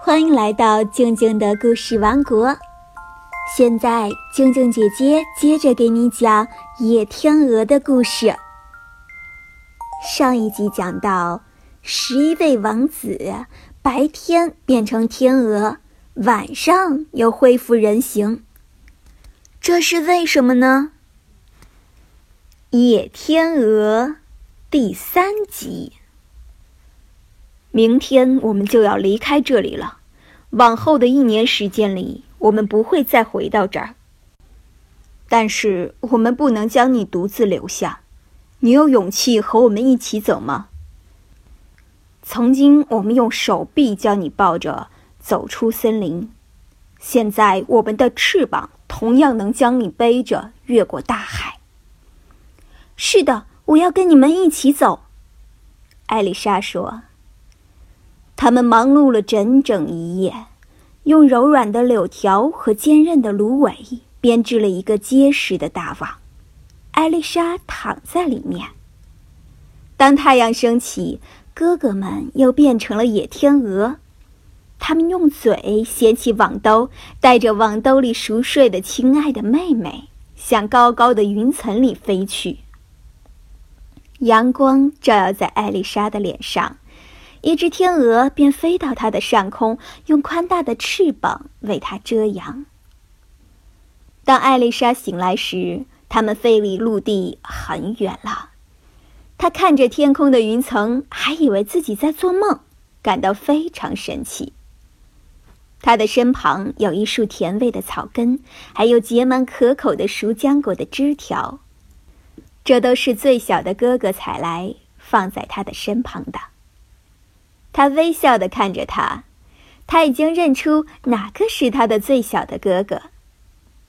欢迎来到静静的故事王国。现在，静静姐姐接着给你讲野天鹅的故事。上一集讲到，十一位王子白天变成天鹅，晚上又恢复人形。这是为什么呢？野天鹅第三集。明天我们就要离开这里了。往后的一年时间里，我们不会再回到这儿。但是我们不能将你独自留下。你有勇气和我们一起走吗？曾经我们用手臂将你抱着走出森林，现在我们的翅膀同样能将你背着越过大海。是的，我要跟你们一起走。艾丽莎说。他们忙碌了整整一夜，用柔软的柳条和坚韧的芦苇编织了一个结实的大网。艾丽莎躺在里面。当太阳升起，哥哥们又变成了野天鹅，他们用嘴掀起网兜，带着网兜里熟睡的亲爱的妹妹，向高高的云层里飞去。阳光照耀在艾丽莎的脸上。一只天鹅便飞到它的上空，用宽大的翅膀为它遮阳。当艾丽莎醒来时，它们飞离陆地很远了。她看着天空的云层，还以为自己在做梦，感到非常神奇。她的身旁有一束甜味的草根，还有结满可口的熟浆果的枝条，这都是最小的哥哥采来放在他的身旁的。他微笑地看着他，他已经认出哪个是他的最小的哥哥。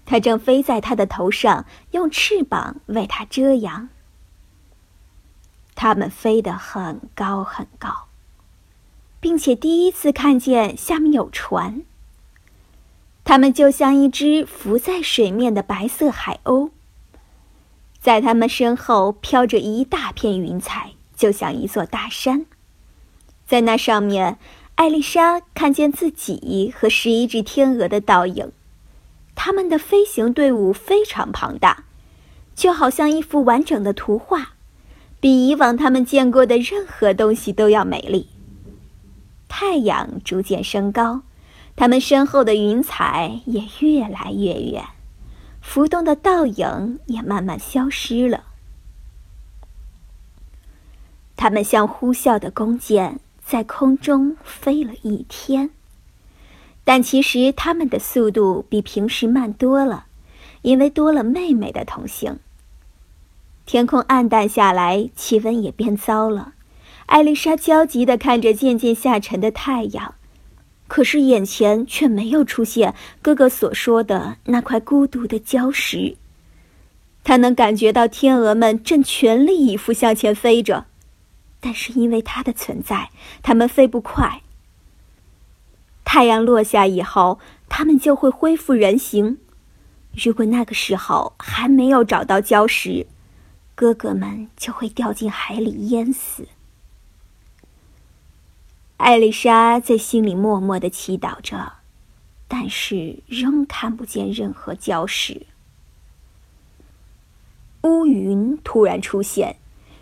他正飞在他的头上，用翅膀为他遮阳。他们飞得很高很高，并且第一次看见下面有船。他们就像一只浮在水面的白色海鸥，在他们身后飘着一大片云彩，就像一座大山。在那上面，艾丽莎看见自己和十一只天鹅的倒影，他们的飞行队伍非常庞大，就好像一幅完整的图画，比以往他们见过的任何东西都要美丽。太阳逐渐升高，他们身后的云彩也越来越远，浮动的倒影也慢慢消失了。他们像呼啸的弓箭。在空中飞了一天，但其实他们的速度比平时慢多了，因为多了妹妹的同行。天空暗淡下来，气温也变糟了。艾丽莎焦急地看着渐渐下沉的太阳，可是眼前却没有出现哥哥所说的那块孤独的礁石。她能感觉到天鹅们正全力以赴向前飞着。但是因为它的存在，它们飞不快。太阳落下以后，它们就会恢复人形。如果那个时候还没有找到礁石，哥哥们就会掉进海里淹死。艾丽莎在心里默默的祈祷着，但是仍看不见任何礁石。乌云突然出现。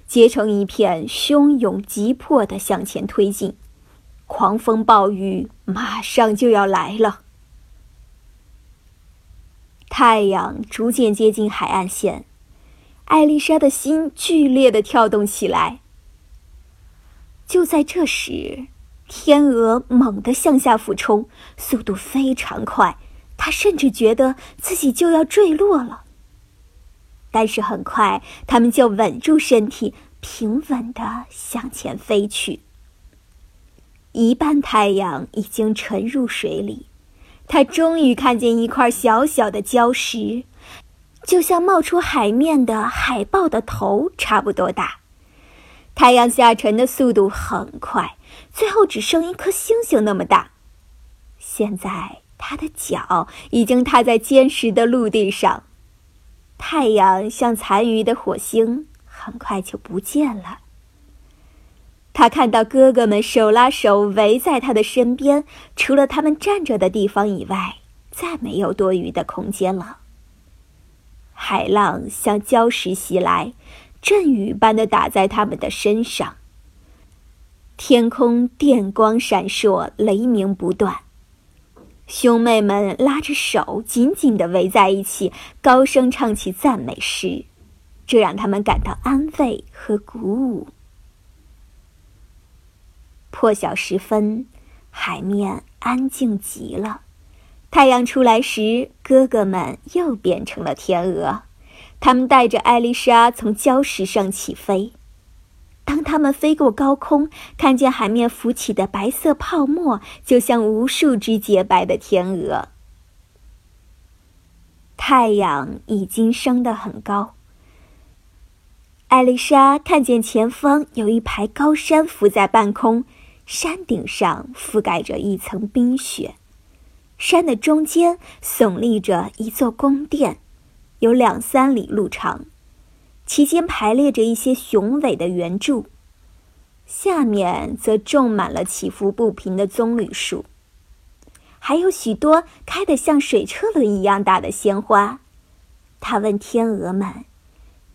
结成一片，汹涌急迫的向前推进，狂风暴雨马上就要来了。太阳逐渐接近海岸线，艾丽莎的心剧烈的跳动起来。就在这时，天鹅猛地向下俯冲，速度非常快，它甚至觉得自己就要坠落了。但是很快，他们就稳住身体，平稳地向前飞去。一半太阳已经沉入水里，他终于看见一块小小的礁石，就像冒出海面的海豹的头差不多大。太阳下沉的速度很快，最后只剩一颗星星那么大。现在，他的脚已经踏在坚实的陆地上。太阳像残余的火星，很快就不见了。他看到哥哥们手拉手围在他的身边，除了他们站着的地方以外，再没有多余的空间了。海浪像礁石袭来，阵雨般的打在他们的身上。天空电光闪烁，雷鸣不断。兄妹们拉着手，紧紧的围在一起，高声唱起赞美诗，这让他们感到安慰和鼓舞。破晓时分，海面安静极了。太阳出来时，哥哥们又变成了天鹅，他们带着艾丽莎从礁石上起飞。当他们飞过高空，看见海面浮起的白色泡沫，就像无数只洁白的天鹅。太阳已经升得很高。艾丽莎看见前方有一排高山浮在半空，山顶上覆盖着一层冰雪，山的中间耸立着一座宫殿，有两三里路长。其间排列着一些雄伟的圆柱，下面则种满了起伏不平的棕榈树，还有许多开得像水车轮一样大的鲜花。他问天鹅们：“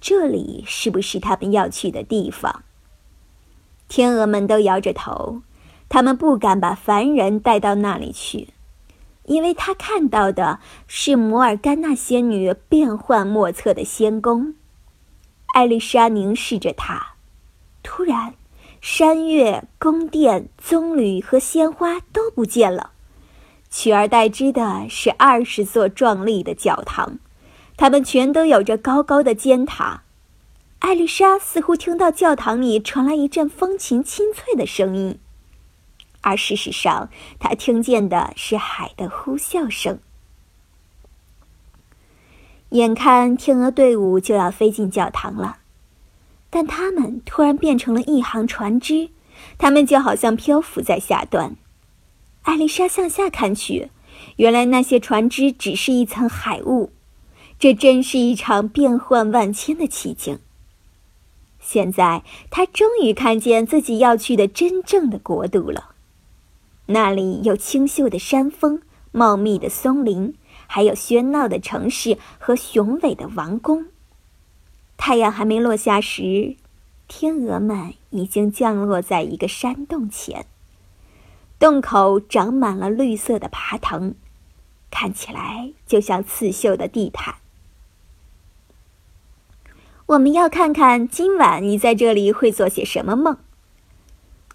这里是不是他们要去的地方？”天鹅们都摇着头，他们不敢把凡人带到那里去，因为他看到的是摩尔甘娜仙女变幻莫测的仙宫。艾丽莎凝视着他，突然，山岳、宫殿、棕榈和鲜花都不见了，取而代之的是二十座壮丽的教堂，它们全都有着高高的尖塔。艾丽莎似乎听到教堂里传来一阵风琴清脆的声音，而事实上，她听见的是海的呼啸声。眼看天鹅队伍就要飞进教堂了，但他们突然变成了一行船只，他们就好像漂浮在下端。艾丽莎向下看去，原来那些船只只是一层海雾。这真是一场变幻万千的奇景。现在，她终于看见自己要去的真正的国度了，那里有清秀的山峰、茂密的松林。还有喧闹的城市和雄伟的王宫。太阳还没落下时，天鹅们已经降落在一个山洞前。洞口长满了绿色的爬藤，看起来就像刺绣的地毯。我们要看看今晚你在这里会做些什么梦。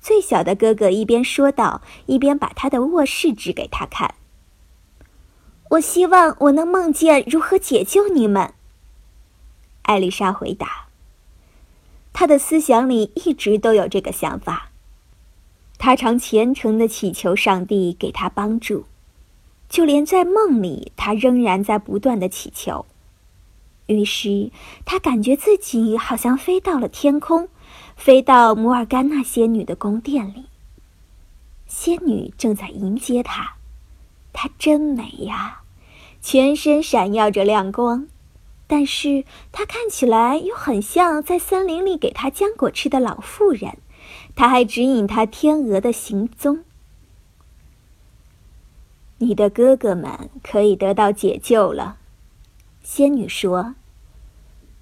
最小的哥哥一边说道，一边把他的卧室指给他看。我希望我能梦见如何解救你们。”艾丽莎回答。她的思想里一直都有这个想法。她常虔诚的祈求上帝给她帮助，就连在梦里，她仍然在不断的祈求。于是，她感觉自己好像飞到了天空，飞到摩尔甘娜仙女的宫殿里。仙女正在迎接她。她真美呀，全身闪耀着亮光，但是她看起来又很像在森林里给她浆果吃的老妇人。她还指引她天鹅的行踪。你的哥哥们可以得到解救了，仙女说。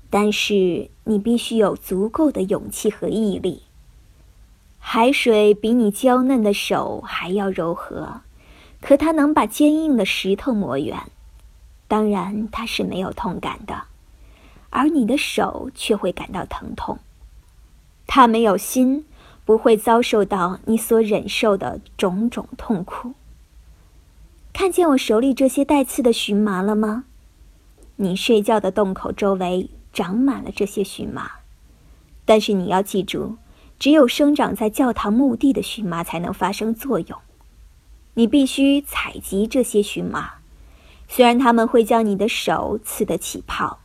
但是你必须有足够的勇气和毅力。海水比你娇嫩的手还要柔和。可它能把坚硬的石头磨圆，当然它是没有痛感的，而你的手却会感到疼痛。它没有心，不会遭受到你所忍受的种种痛苦。看见我手里这些带刺的荨麻了吗？你睡觉的洞口周围长满了这些荨麻，但是你要记住，只有生长在教堂墓地的荨麻才能发生作用。你必须采集这些荨麻，虽然它们会将你的手刺得起泡，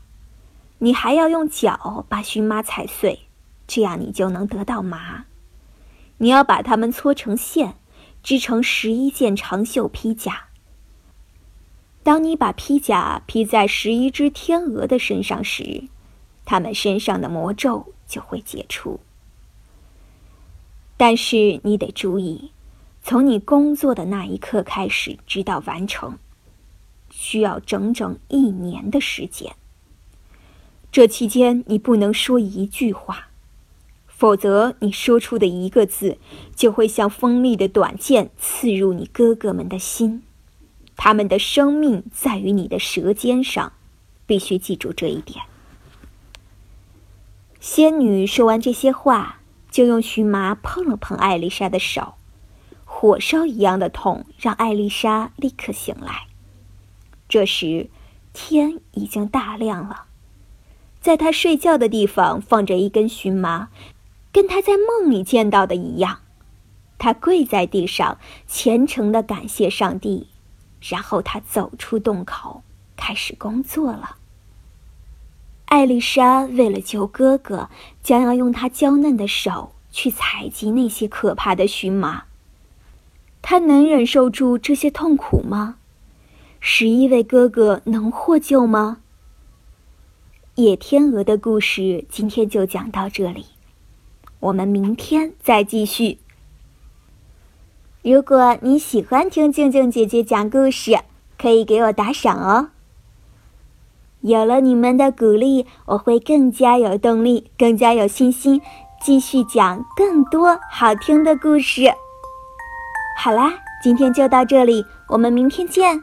你还要用脚把荨麻踩碎，这样你就能得到麻。你要把它们搓成线，织成十一件长袖披甲。当你把披甲披在十一只天鹅的身上时，它们身上的魔咒就会解除。但是你得注意，从你工作的那一刻开始，直到完成，需要整整一年的时间。这期间你不能说一句话，否则你说出的一个字就会像锋利的短剑刺入你哥哥们的心，他们的生命在于你的舌尖上，必须记住这一点。仙女说完这些话。就用荨麻碰了碰艾丽莎的手，火烧一样的痛让艾丽莎立刻醒来。这时，天已经大亮了，在她睡觉的地方放着一根荨麻，跟她在梦里见到的一样。她跪在地上，虔诚的感谢上帝，然后她走出洞口，开始工作了。艾丽莎为了救哥哥，将要用她娇嫩的手去采集那些可怕的荨麻。他能忍受住这些痛苦吗？十一位哥哥能获救吗？野天鹅的故事今天就讲到这里，我们明天再继续。如果你喜欢听静静姐姐讲故事，可以给我打赏哦。有了你们的鼓励，我会更加有动力，更加有信心，继续讲更多好听的故事。好啦，今天就到这里，我们明天见。